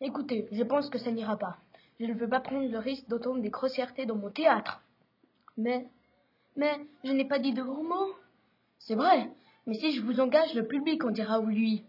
Écoutez, je pense que ça n'ira pas. Je ne veux pas prendre le risque d'entendre des grossièretés dans mon théâtre. Mais, mais, je n'ai pas dit de gros mots. C'est vrai, mais si je vous engage, le public en dira oui lui.